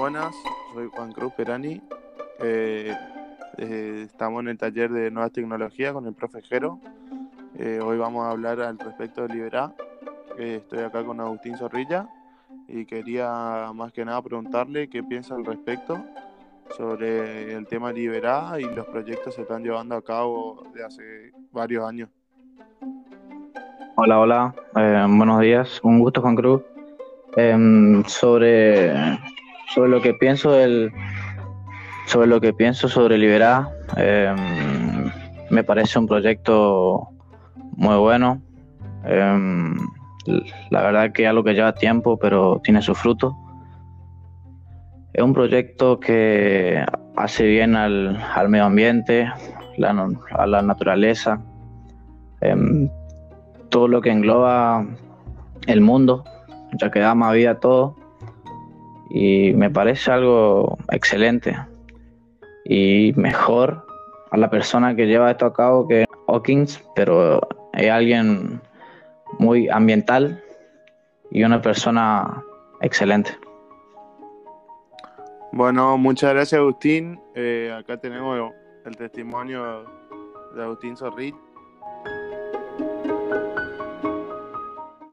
buenas, soy Juan Cruz Perani. Eh, eh, estamos en el taller de nuevas tecnologías con el profe Jero. Eh, hoy vamos a hablar al respecto de Libera. estoy acá con Agustín Zorrilla y quería más que nada preguntarle qué piensa al respecto sobre el tema Libera y los proyectos que se están llevando a cabo de hace varios años. Hola, hola, buenos días, un gusto Juan Cruz. Em, sobre, sobre lo que pienso sobre lo que pienso sobre em, me parece un proyecto muy bueno. Em, la verdad que algo que lleva tiempo, pero tiene su fruto. Es un proyecto que hace bien al, medio ambiente, a la naturaleza, todo lo que engloba el mundo, ya que da más vida a todo. Y me parece algo excelente. Y mejor a la persona que lleva esto a cabo que Hawkins, pero es alguien muy ambiental y una persona excelente. Bueno, muchas gracias Agustín. Eh, acá tenemos el testimonio de Agustín Zorrit